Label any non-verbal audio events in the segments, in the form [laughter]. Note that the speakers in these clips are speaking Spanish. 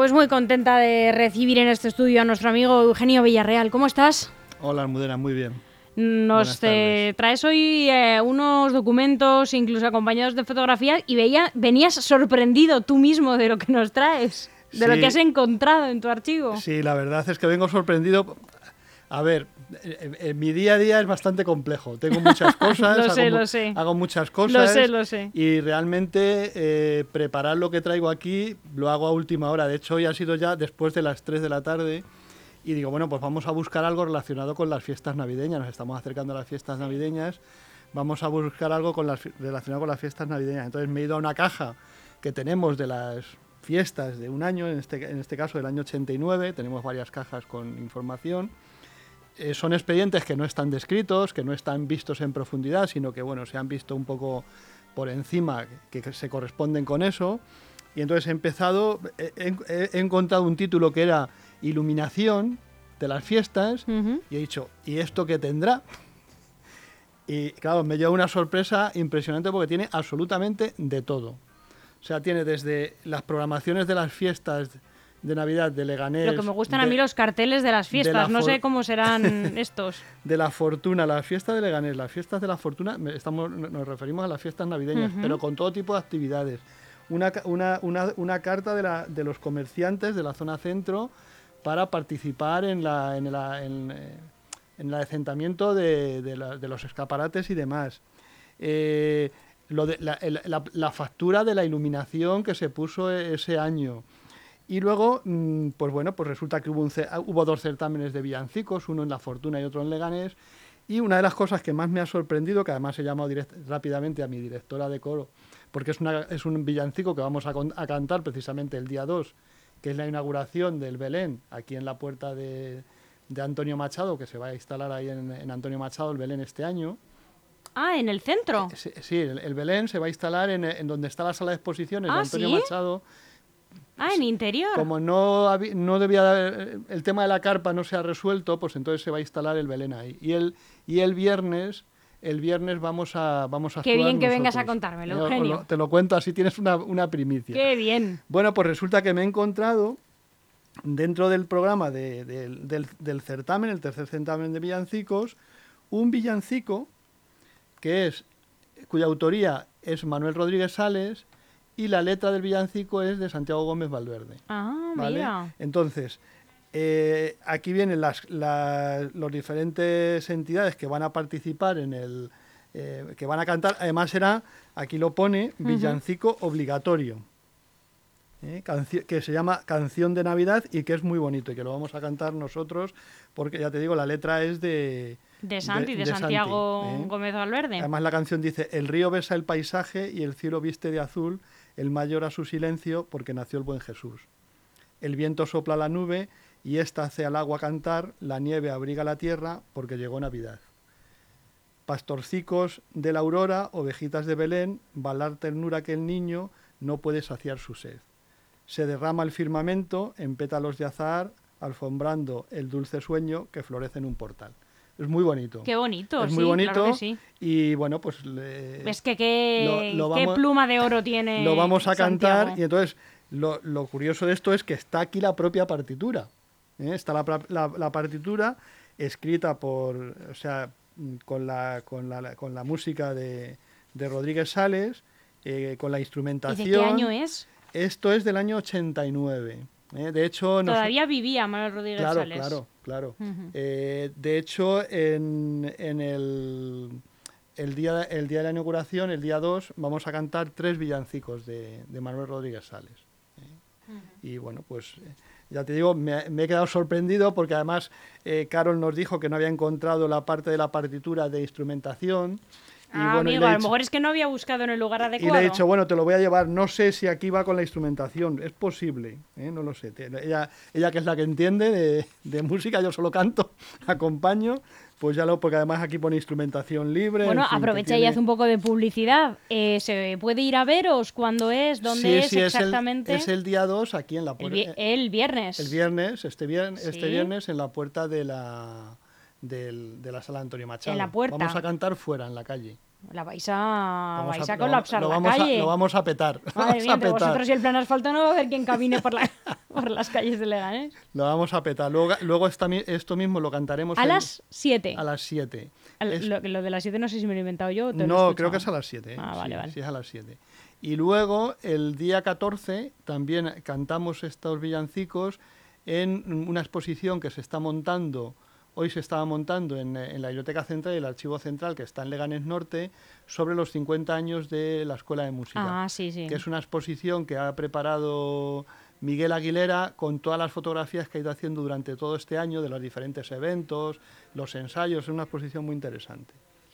Pues muy contenta de recibir en este estudio a nuestro amigo Eugenio Villarreal. ¿Cómo estás? Hola, Almudena, muy bien. Nos eh, traes hoy eh, unos documentos, incluso acompañados de fotografías, y veía, venías sorprendido tú mismo de lo que nos traes, de lo que has encontrado en tu archivo. Sí, la verdad es que vengo sorprendido. A ver, en, mi día a día es bastante complejo. Tengo muchas [laughs] cosas. lo sé, hago, lo sé. Hago muchas cosas. Lo sé, lo sé. Y realmente eh, preparar lo que traigo aquí lo hago a última hora. De hecho, hoy ha sido ya después de las 3 de la tarde. Y digo, bueno, pues vamos a buscar algo relacionado con las fiestas navideñas. Nos estamos acercando a las fiestas navideñas. Vamos a buscar algo con las, relacionado con las fiestas navideñas. Entonces me he ido a una caja que tenemos de las fiestas de un año, en este, en este caso del año 89. Tenemos varias cajas con información eh, son expedientes que no están descritos, que no están vistos en profundidad, sino que bueno, se han visto un poco por encima, que, se corresponden con eso. Y entonces he empezado, he, encontrado un título que era Iluminación de las fiestas y he dicho, ¿y esto qué tendrá? Y claro, me lleva una sorpresa impresionante porque tiene absolutamente de todo. O sea, tiene desde las programaciones de las fiestas de Navidad de Leganés. Lo que me gustan a mí los carteles de las fiestas, no sé cómo serán [laughs] estos. De la fortuna, la fiesta de Leganés, las fiestas de la fortuna, estamos, nos referimos a las fiestas navideñas, pero con todo tipo de actividades. Una, una, una, una carta de, la, de, los comerciantes de la zona centro para participar en, la, en, la, en, eh, el asentamiento de, de, de, los escaparates y demás. Eh, lo de, la, la factura de la iluminación que se puso ese año. Y luego, mm, pues bueno, pues resulta que hubo, ah, hubo dos certámenes de villancicos, uno en La Fortuna y otro en Leganés. Y una de las cosas que más me ha sorprendido, que además he llamado rápidamente a mi directora de coro, porque es, una, es un villancico que vamos a, cantar precisamente el día 2, que es la inauguración del Belén, aquí en la puerta de, Antonio Machado, que se va a instalar ahí en, Antonio Machado el Belén este año. Ah, en el centro. Eh, sí, el, Belén se va a instalar en, donde está la sala de exposiciones de ah, Antonio Machado Ah, en interior. Como no, no debía el tema de la carpa no se ha resuelto, pues entonces se va a instalar el Belén ahí. Y el, y el viernes, el viernes vamos a vamos a Qué bien que vengas a contármelo, eh, Eugenio. Te lo cuento así tienes una, una, primicia. Qué bien. Bueno, pues resulta que me he encontrado dentro del programa de, del, del certamen, el tercer certamen de villancicos, un villancico que es cuya autoría es Manuel Rodríguez Sales y la letra del villancico es de Santiago Gómez Valverde. Ah, ¿vale? Entonces, eh, aquí vienen las, las diferentes entidades que van a participar en el... Eh, que van a cantar, además será, aquí lo pone, villancico obligatorio. ¿eh? que se llama Canción de Navidad y que es muy bonito y que lo vamos a cantar nosotros porque ya te digo, la letra es de... De Santi, de, Santiago Gómez Valverde. Además la canción dice, el río besa el paisaje y el cielo viste de azul el mayor a su silencio porque nació el buen Jesús. El viento sopla la nube y ésta hace al agua cantar, la nieve abriga la tierra porque llegó Navidad. Pastorcicos de la aurora, ovejitas de Belén, balar ternura que el niño no puede saciar su sed. Se derrama el firmamento en pétalos de azahar, alfombrando el dulce sueño que florece en un portal es muy bonito. Qué bonito, es muy bonito. Y bueno, pues. ¿Ves que qué, pluma de oro tiene? Lo vamos a cantar y entonces lo, curioso de esto es que está aquí la propia partitura. ¿eh? Está la, partitura escrita por. O sea, con la, con la, con la música de, de Rodríguez Sales, eh, con la instrumentación. ¿Y de qué año es? Esto es del año 89. ¿eh? De hecho, todavía vivía Manuel Rodríguez claro, Sales. Claro, claro, eh, de hecho, en, en el, el, día, el día de la inauguración, el día 2, vamos a cantar tres villancicos de, de Manuel Rodríguez Sales. ¿eh? Y bueno, pues ya te digo, me, he quedado sorprendido porque además Carol nos dijo que no había encontrado la parte de la partitura de instrumentación ah, amigo, a lo mejor es que no había buscado en el lugar adecuado. Y le he dicho, bueno, te lo voy a llevar. No sé si aquí va con la instrumentación. Es posible, ¿eh? no lo sé. Ella, ella que es la que entiende de, de música, yo solo canto, [laughs] acompaño. Pues ya lo, porque además aquí pone instrumentación libre. Bueno, aprovecha y hace un poco de publicidad. Eh, ¿Se puede ir a veros cuándo es? ¿Dónde es exactamente? Es el, día 2 aquí en la puerta. El, viernes. El viernes, este viernes, este viernes en la puerta de la del, de la sala Antonio Machado. En la puerta. Vamos a cantar fuera, en la calle. La vais a, vais a, colapsar lo, la vamos calle. lo vamos a petar. [laughs] Madre mía, vosotros y el plan asfalto no va a haber quien camine por la... [laughs] por las calles de Leganés. Lo vamos a petar. Luego, luego esta esto mismo lo cantaremos A el- las 7. a las 7. Al- Es- Lo, lo de las 7 no sé si me lo he inventado yo. lo No, creo que es a las 7. Ah, vale, vale. Sí, es a las 7. Y luego, el día 14, también cantamos estos villancicos en una exposición que se está montando, hoy se estaba montando en, eh, en la Biblioteca Central y el Archivo Central, que está en Leganés Norte, sobre los 50 años de la Escuela de Música. Ah, sí, sí. que es una exposición que ha preparado Miguel Aguilera con todas las fotografías que ha ido haciendo durante todo este año de los diferentes eventos, los ensayos, es una exposición muy interesante.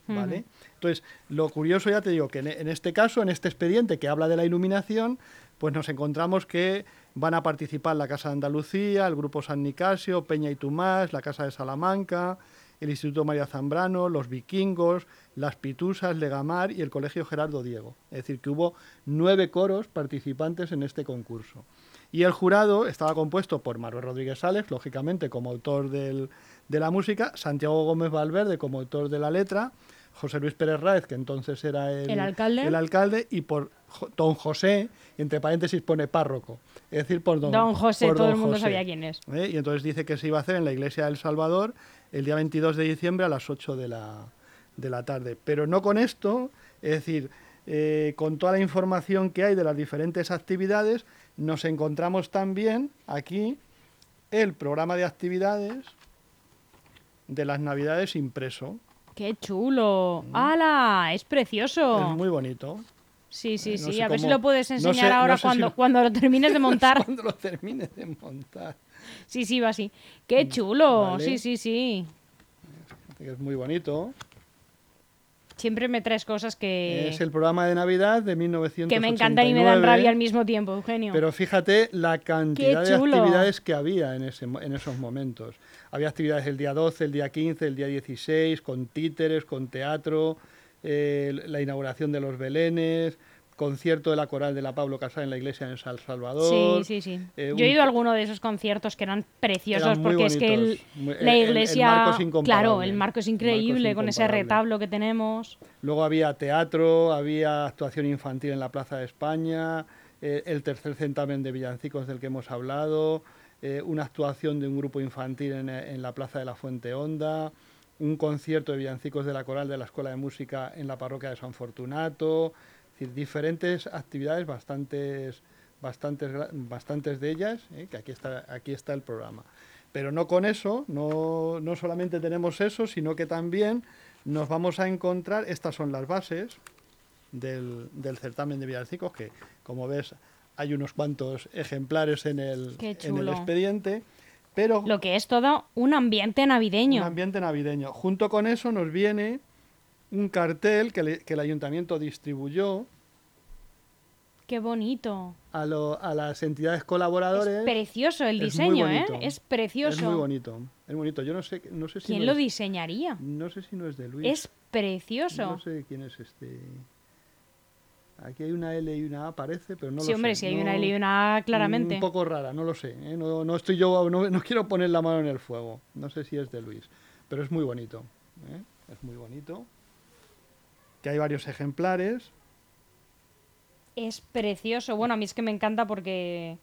¿Vale? Entonces, lo curioso ya te digo que en, en este caso, en este expediente que habla de la iluminación, pues nos encontramos que van a participar la Casa de Andalucía, el Grupo San Nicasio, Peña y Tomás, la Casa de Salamanca, el Instituto María Zambrano, los Vikingos, las Pitusas, Legamar y el Colegio Gerardo Diego. Es decir, que hubo nueve coros participantes en este concurso. Y el jurado estaba compuesto por Manuel Rodríguez Sales, lógicamente como autor de la música, Santiago Gómez Valverde como autor de la letra, José Luis Pérez Ráez, que entonces era el, ¿El alcalde? el alcalde, y por don José, y entre paréntesis pone párroco, es decir, por don, Don José, por todo don el mundo José. sabía quién es. ¿eh? Y entonces dice que se iba a hacer en la iglesia del Salvador el día 22 de diciembre a las 8 de la, de la tarde. Pero no con esto, es decir, eh, con toda la información que hay de las diferentes actividades, nos encontramos también aquí el programa de actividades de las Navidades impreso. ¡Qué chulo! ¡Hala! Es precioso. Mm. Es muy bonito. Sí, sí, Eh, no sí. A ver si lo puedes no enseñar sé- ahora no sé si cuando, lo- cuando lo termines de [laughs] montar. Cuando lo termine de montar. Sí, sí, va así. ¡Qué chulo! Mm, Vale. Sí, sí, sí. Es muy bonito. Siempre me traes cosas que, Es el programa de Navidad de 1989. que me encantan y me dan rabia al mismo tiempo, Eugenio. Pero fíjate la cantidad de actividades que había en, ese, en esos momentos. Había actividades el día 12, el día 15, el día 16, con títeres, con teatro, eh, la inauguración de los belenes, concierto de la coral de la Pablo Casal en la iglesia en San Salvador. Sí, sí, sí. eh, Yo he ido a alguno de esos conciertos que eran preciosos Eran porque es que el- el- la el- el iglesia, marco es claro, el marco es El marco es increíble con ese retablo que tenemos. Luego había teatro, había actuación infantil en la Plaza de España, eh, el tercer certamen de villancicos del que hemos hablado, eh, una actuación de un grupo infantil en, en la Plaza de la Fuente Honda, un concierto de villancicos de la coral de la Escuela de Música en la parroquia de San Fortunato, decir, diferentes actividades, bastantes, bastantes, bastantes de ellas, eh, que aquí está, aquí está el programa. Pero no con eso, no, no solamente tenemos eso, sino que también nos vamos a encontrar, estas son las bases del, del certamen de villancicos, que como ves hay unos cuantos ejemplares en el, en el expediente, pero Lo que es todo un ambiente navideño. un ambiente navideño. Junto con eso nos viene un cartel que, le- que el ayuntamiento distribuyó Qué bonito. a, lo- a las entidades Es colaboradores. precioso el Es diseño, ¿eh? Es precioso. Es muy bonito, es bonito. Yo no sé, no sé si ¿Quién no lo es- diseñaría? No sé si no es de Luis. Es precioso. No sé quién es este. Aquí hay una L y una A, parece, pero no sí, lo hombre, sé. si hay No- una L y una A, claramente. Un poco rara, no lo sé. ¿eh? No, no estoy yo, no, no quiero poner la mano en el fuego. No sé si es de Luis, pero es muy bonito. ¿eh? Es muy bonito. Que hay varios ejemplares. Es precioso. Bueno, a mí es que me encanta porque,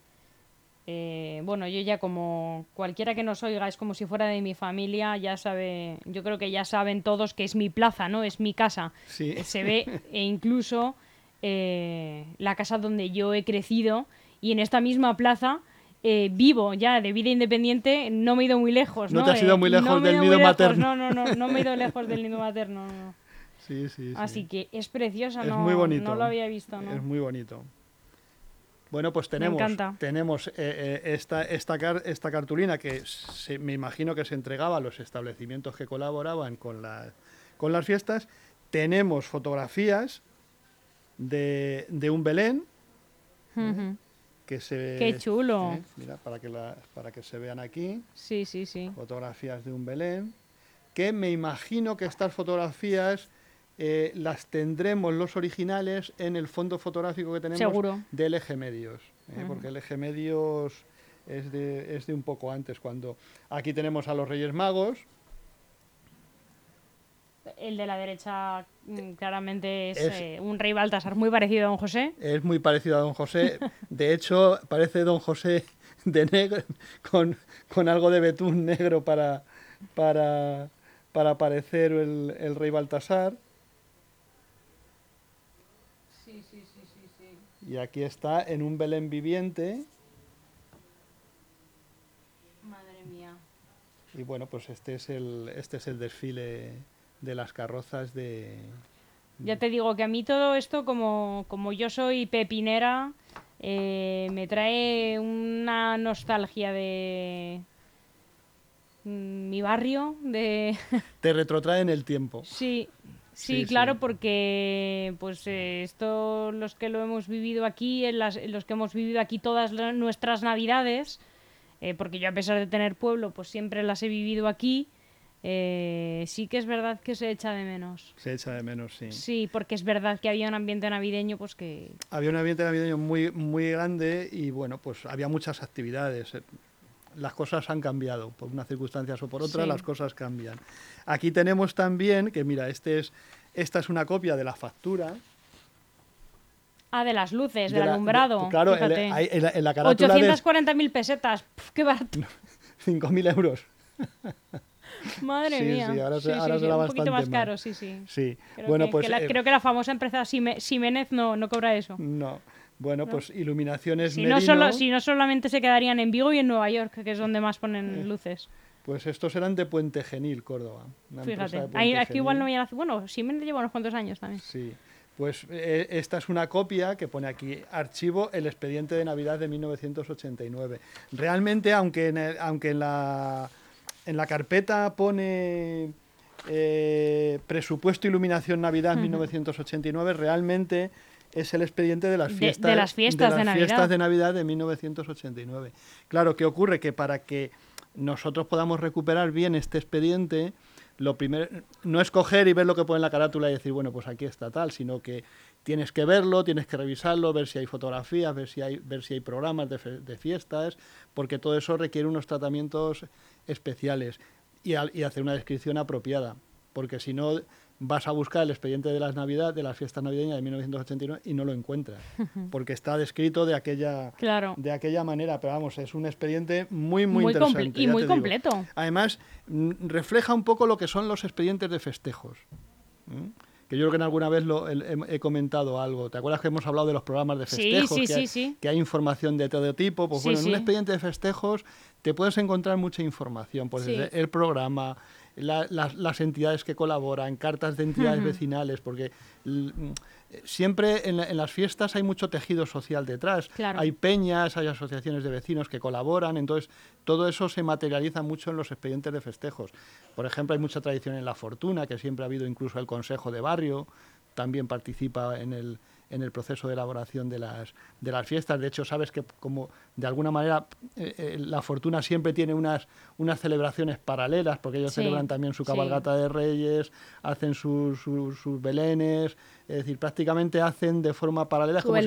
eh, bueno, yo ya como cualquiera que nos oiga es como si fuera de mi familia, ya sabe, yo creo que ya saben todos que es mi plaza, ¿no? Es mi casa. Sí. Se ve [laughs] e incluso eh, la casa donde yo he crecido y en esta misma plaza eh, vivo ya de vida independiente, no me he ido muy lejos, No ¿no? te has ido Eh, muy lejos no del ido nido lejos, materno. No, no, no, no me he ido [laughs] lejos del nido materno. no, Sí, sí, sí. Así que es preciosa, es no, muy bonito. no lo había visto, ¿no? Es muy bonito. Bueno, pues tenemos, tenemos eh, eh, esta, esta, car- esta cartulina que se- me imagino que se entregaba a los establecimientos que colaboraban con, la- con las fiestas. Tenemos fotografías de, de un Belén que se... Qué chulo. eh, mira, para que, la- para que se vean aquí. Sí, sí, sí. fotografías de un Belén, que me imagino que estas fotografías eh, las tendremos los originales en el fondo fotográfico que tenemos Seguro. de LG Medios, ¿eh? porque LG Medios es de, es de un poco antes, cuando aquí tenemos a los Reyes Magos, El de la derecha mm, claramente es, Es- eh, un rey Baltasar muy parecido a don José. es muy parecido a Don José, de hecho parece Don José de negro, con, con algo de betún negro para, para, para parecer el, el rey Baltasar. Sí, sí, sí, sí, sí. Y aquí está en un Belén viviente. Madre mía. Y bueno, pues este es el, este es el desfile de las carrozas de... Ya te digo que a mí todo esto, como, como yo soy pepinera, eh, me trae una nostalgia de mm, mi barrio, de... Te retrotrae en el tiempo. sí, sí, Sí, claro, sí. porque pues eh, esto los que lo hemos vivido aquí, en las, en los que hemos vivido aquí todas nuestras navidades, eh, porque yo a pesar de tener pueblo, pues siempre las he vivido aquí, eh, sí que es verdad que se echa de menos. Se echa de menos, sí. Sí, porque es verdad que había un ambiente navideño, pues que... Había un ambiente navideño muy, muy grande y bueno, pues había muchas actividades. Las cosas han cambiado, por unas circunstancias o por otras, Sí. las cosas cambian. Aquí tenemos también, que mira, este es, esta es una copia de la factura. Ah, de las luces, de del la- alumbrado. de- claro, en, en la, en la carátula de 840.000 pesetas. Puf, qué barato. [laughs] 5.000 euros. [laughs] Madre Sí, mía. sí, ahora se- ahora sí, será Un poquito más caro, sí, sí. Sí, Creo bueno, que, pues que la, eh, creo que la famosa empresa Simenez no, no cobra eso. no. Bueno, pues iluminaciones Si no, solo, si no solamente se quedarían en Vigo y en Nueva York, que es donde más Eh, ponen luces. pues estos eran de Puente Genil, Córdoba. Fíjate. Ahí, aquí igual no me. Bueno, Siemens lleva unos cuantos años también. Sí, pues eh, esta es una copia que pone aquí, archivo el expediente de Navidad de 1989. Realmente, aunque en, el- aunque en, la, en la carpeta pone eh, presupuesto iluminación Navidad [laughs] 1989, realmente es el expediente de las fiestas de las fiestas de las Navidad. fiestas de Navidad de 1989. Claro, ¿qué ocurre? Que para que nosotros podamos recuperar bien este expediente, lo primero no es coger y ver lo que pone en la carátula y decir, bueno, pues aquí está tal, sino que tienes que verlo, tienes que revisarlo, ver si hay fotografías, ver si hay, ver si hay programas de, fe- de fiestas, porque todo eso requiere unos tratamientos especiales y, y hacer una descripción apropiada, porque si no vas a buscar el expediente de las Navidad, de las fiestas navideñas de 1989 y no lo encuentras, porque está descrito de aquella Claro. de aquella manera, pero vamos, es un expediente muy, muy, Muy interesante. y muy digo. completo. Además, mm, refleja un poco lo que son los expedientes de festejos. Que yo creo que en alguna vez lo, el- he, he comentado algo. ¿Te acuerdas que hemos hablado de los programas de festejos? sí, que, sí, hay, sí. que hay información de todo tipo. Pues bueno, en un expediente de festejos te puedes encontrar mucha información. Pues desde el programa, la- las, las entidades que colaboran, cartas de entidades vecinales, porque mm, siempre en, la- en las fiestas hay mucho tejido social detrás. Claro. Hay peñas, hay asociaciones de vecinos que colaboran, entonces todo eso se materializa mucho en los expedientes de festejos. Por ejemplo, hay mucha tradición en la fortuna, que siempre ha habido incluso el consejo de barrio, también participa en el, en el proceso de elaboración de las, de las fiestas. De hecho, sabes que como de alguna manera eh, eh, la fortuna siempre tiene unas, unas celebraciones paralelas, porque ellos Sí, celebran también su sí. cabalgata de reyes, hacen sus, sus, sus belenes, es decir, prácticamente hacen de forma paralela. Como si-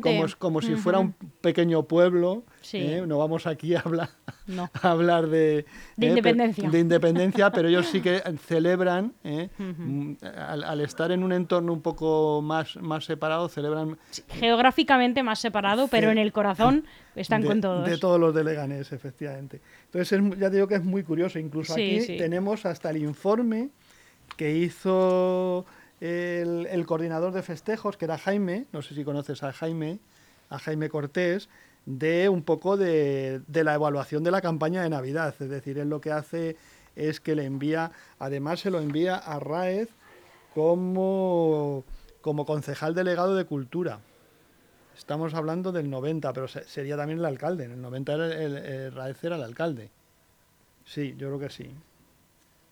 como, como si fuera un pequeño pueblo. Sí. ¿eh? No vamos aquí a hablar, No. [laughs] a hablar de, De ¿eh? independencia. Pe- de independencia, pero ellos sí que [laughs] celebran, ¿eh? Mm, al, al estar en un entorno un poco más, más separado, celebran Geográficamente más separado, pero en el corazón están de, con todos. de todos los de Leganés, efectivamente. Entonces, es ya te digo que es muy curioso. Incluso Sí, aquí sí. tenemos hasta el informe que hizo el, coordinador de festejos, que era Jaime, no sé si conoces a Jaime, a Jaime Cortés, de un poco de, la evaluación de la campaña de Navidad. Es decir, él lo que hace es que le envía, además se lo envía a Raez como, como concejal delegado de cultura. Estamos hablando del 90, pero se- sería también el alcalde. En el 90 era el, el- Raez era el alcalde. Sí, yo creo que sí.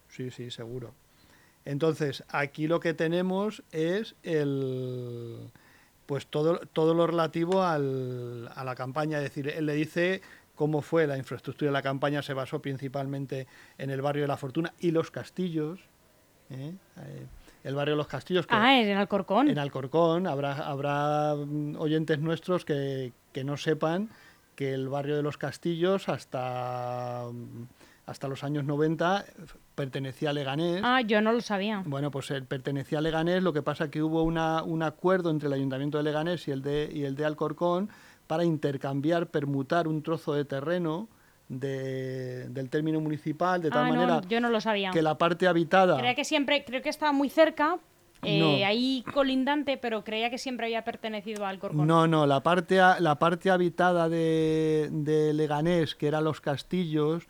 Sí, sí, seguro. Entonces, aquí lo que tenemos es el pues todo, todo lo relativo al- a la campaña. Es decir, él le dice cómo fue la infraestructura de la campaña, se basó principalmente en el barrio de la Fortuna y los castillos. ¿eh? Eh, el barrio de los castillos, que Ah, en Alcorcón. en Alcorcón habrá, habrá mm, oyentes nuestros que, que no sepan que el barrio de los Castillos hasta, mm, hasta los años 90 pertenecía a Leganés. Ah, yo no lo sabía. Bueno, pues él pertenecía a Leganés, lo que pasa que hubo una, un acuerdo entre el Ayuntamiento de Leganés y el de, y el de Alcorcón para intercambiar, permutar un trozo de terreno de- del término municipal, de tal Ah, no, manera yo no lo sabía. que la parte habitada... Creía que siempre, creo que estaba muy cerca, eh, No. ahí colindante, pero creía que siempre había pertenecido al Corcón. No, no, la parte, la parte habitada de, de Leganés, que eran los castillos,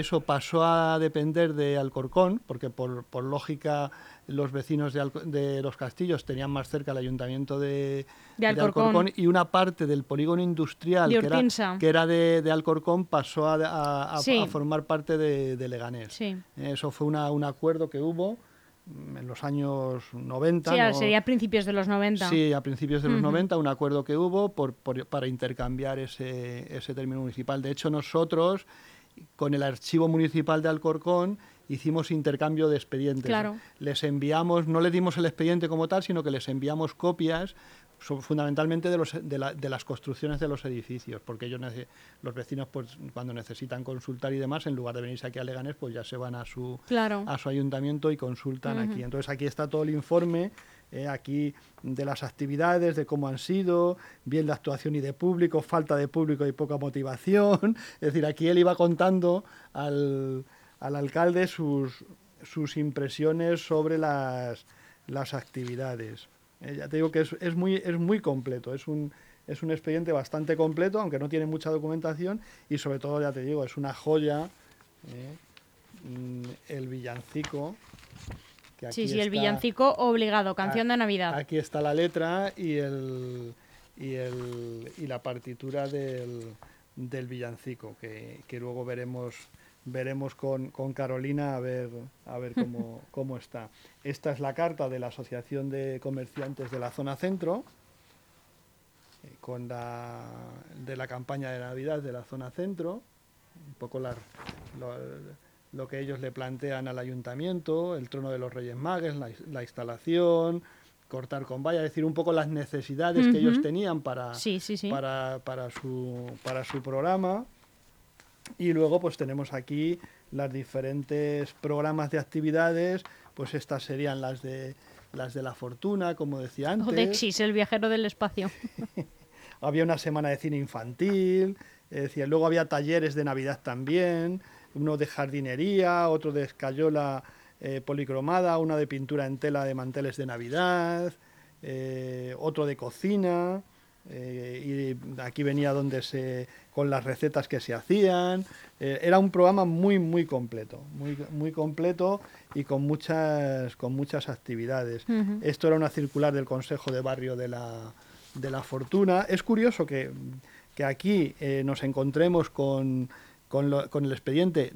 eso pasó a depender de Alcorcón, porque por, por lógica los vecinos de, los castillos tenían más cerca el ayuntamiento de, De Alcorcón. y una parte del polígono industrial que era, que era de, Alcorcón pasó a, a- a- Sí. a formar parte de, Leganés. Sí. Eso fue una- un acuerdo que hubo mm, en los años 90. Sí, ¿no? sería a principios de los 90. Sí, a principios de los 90, un acuerdo que hubo por, por- para intercambiar ese, ese término municipal. De hecho, nosotros, con el archivo municipal de Alcorcón, hicimos intercambio de expedientes. Claro. Les enviamos, no le dimos el expediente como tal, sino que les enviamos copias fundamentalmente de, los, de, la- de las construcciones de los edificios, porque ellos los vecinos pues cuando necesitan consultar y demás, en lugar de venirse aquí a Leganés, pues ya se van a su, Claro. a su ayuntamiento y consultan aquí. Entonces aquí está todo el informe, eh, aquí de las actividades, de cómo han sido, bien de actuación y de público, falta de público y poca motivación. [laughs] Es decir, aquí él iba contando al, al alcalde sus, sus impresiones sobre las, las actividades. Eh, ya te digo que es, es muy, es muy completo, es un, es un expediente bastante completo, aunque no tiene mucha documentación y sobre todo, ya te digo, es una joya. eh, mm, el villancico. Que Sí, aquí sí, el está- villancico obligado, canción de Navidad. Aquí está la letra y, el, y, el, y la partitura del, del villancico, que, que luego veremos veremos con, con Carolina a ver, a ver cómo, [laughs] cómo está. Esta es la carta de la Asociación de Comerciantes de la Zona Centro, eh, con la, de la campaña de Navidad de la Zona Centro, un poco la- lo, lo que ellos le plantean al ayuntamiento, el trono de los Reyes Magos, la, la instalación, cortar con valla, es decir, un poco las necesidades que ellos tenían para, Sí, sí, sí. para, para, su, para su programa. Y luego pues tenemos aquí las diferentes programas de actividades, pues estas serían las de las de la fortuna, como decía antes. Odexis, el viajero del espacio. [laughs] Había una semana de cine infantil, luego había talleres de Navidad también, uno de jardinería, otro de escayola eh, policromada, una de pintura en tela de manteles de Navidad, eh, otro de cocina, eh, y aquí venía donde se con las recetas que se hacían. Era un programa muy muy completo, muy, muy completo y con muchas con muchas actividades. Esto era una circular del Consejo de Barrio de la, de la Fortuna. Es curioso que, que aquí nos encontremos con, con, lo- con el expediente,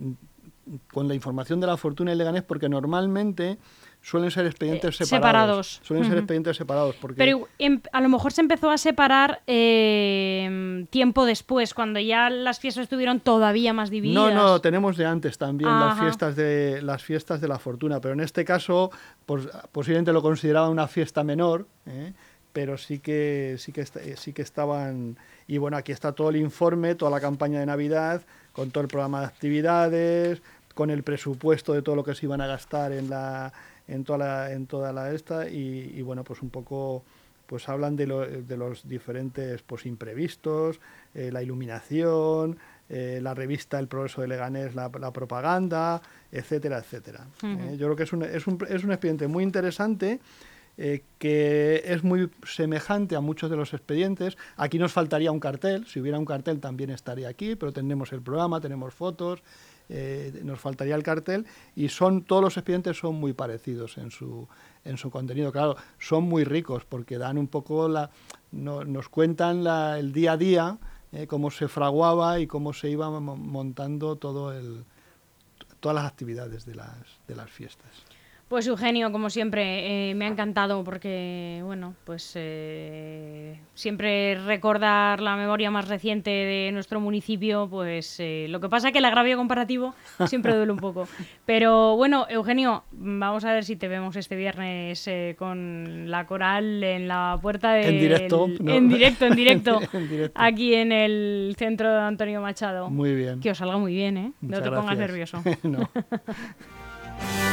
con la información de la Fortuna y Leganés, porque normalmente suelen ser expedientes Eh, separados. separados. Suelen ser expedientes separados. Porque Pero em- a lo mejor se empezó a separar eh, tiempo después, cuando ya las fiestas estuvieron todavía más divididas. No, no, tenemos de antes también las fiestas de las fiestas de la fortuna, pero en este caso pues, posiblemente lo consideraba una fiesta menor, ¿eh? pero sí que sí que eh, sí que estaban y bueno aquí está todo el informe, toda la campaña de Navidad con todo el programa de actividades, con el presupuesto de todo lo que se iban a gastar en la en toda la en toda la esta y, y bueno pues un poco pues hablan de, lo- de los diferentes pues imprevistos, eh, la iluminación, eh, la revista El Progreso de Leganés, la, la propaganda, etcétera, etcétera. Eh, yo creo que es un, es un, es un expediente muy interesante eh, que es muy semejante a muchos de los expedientes. Aquí nos faltaría un cartel, si hubiera un cartel también estaría aquí, pero tenemos el programa, tenemos fotos, eh, nos faltaría el cartel. Y son todos los expedientes son muy parecidos en su en su contenido. Claro son muy ricos porque dan un poco la no- nos cuentan el día a día eh, cómo se fraguaba y cómo se iba mo- montando todo el todas las actividades de las de las fiestas Pues Eugenio, como siempre, eh, me ha encantado porque, bueno, pues eh, siempre recordar la memoria más reciente de nuestro municipio, pues eh, lo que pasa es que el agravio comparativo siempre duele un poco. [laughs] Pero bueno, Eugenio, vamos a ver si te vemos este viernes eh, con la coral en la puerta de... En directo, ¿no? En directo, en directo. [laughs] En directo. Aquí en el centro de Antonio Machado. muy bien Que os salga muy bien, ¿eh? Muchas no te pongas gracias. nervioso. [laughs] no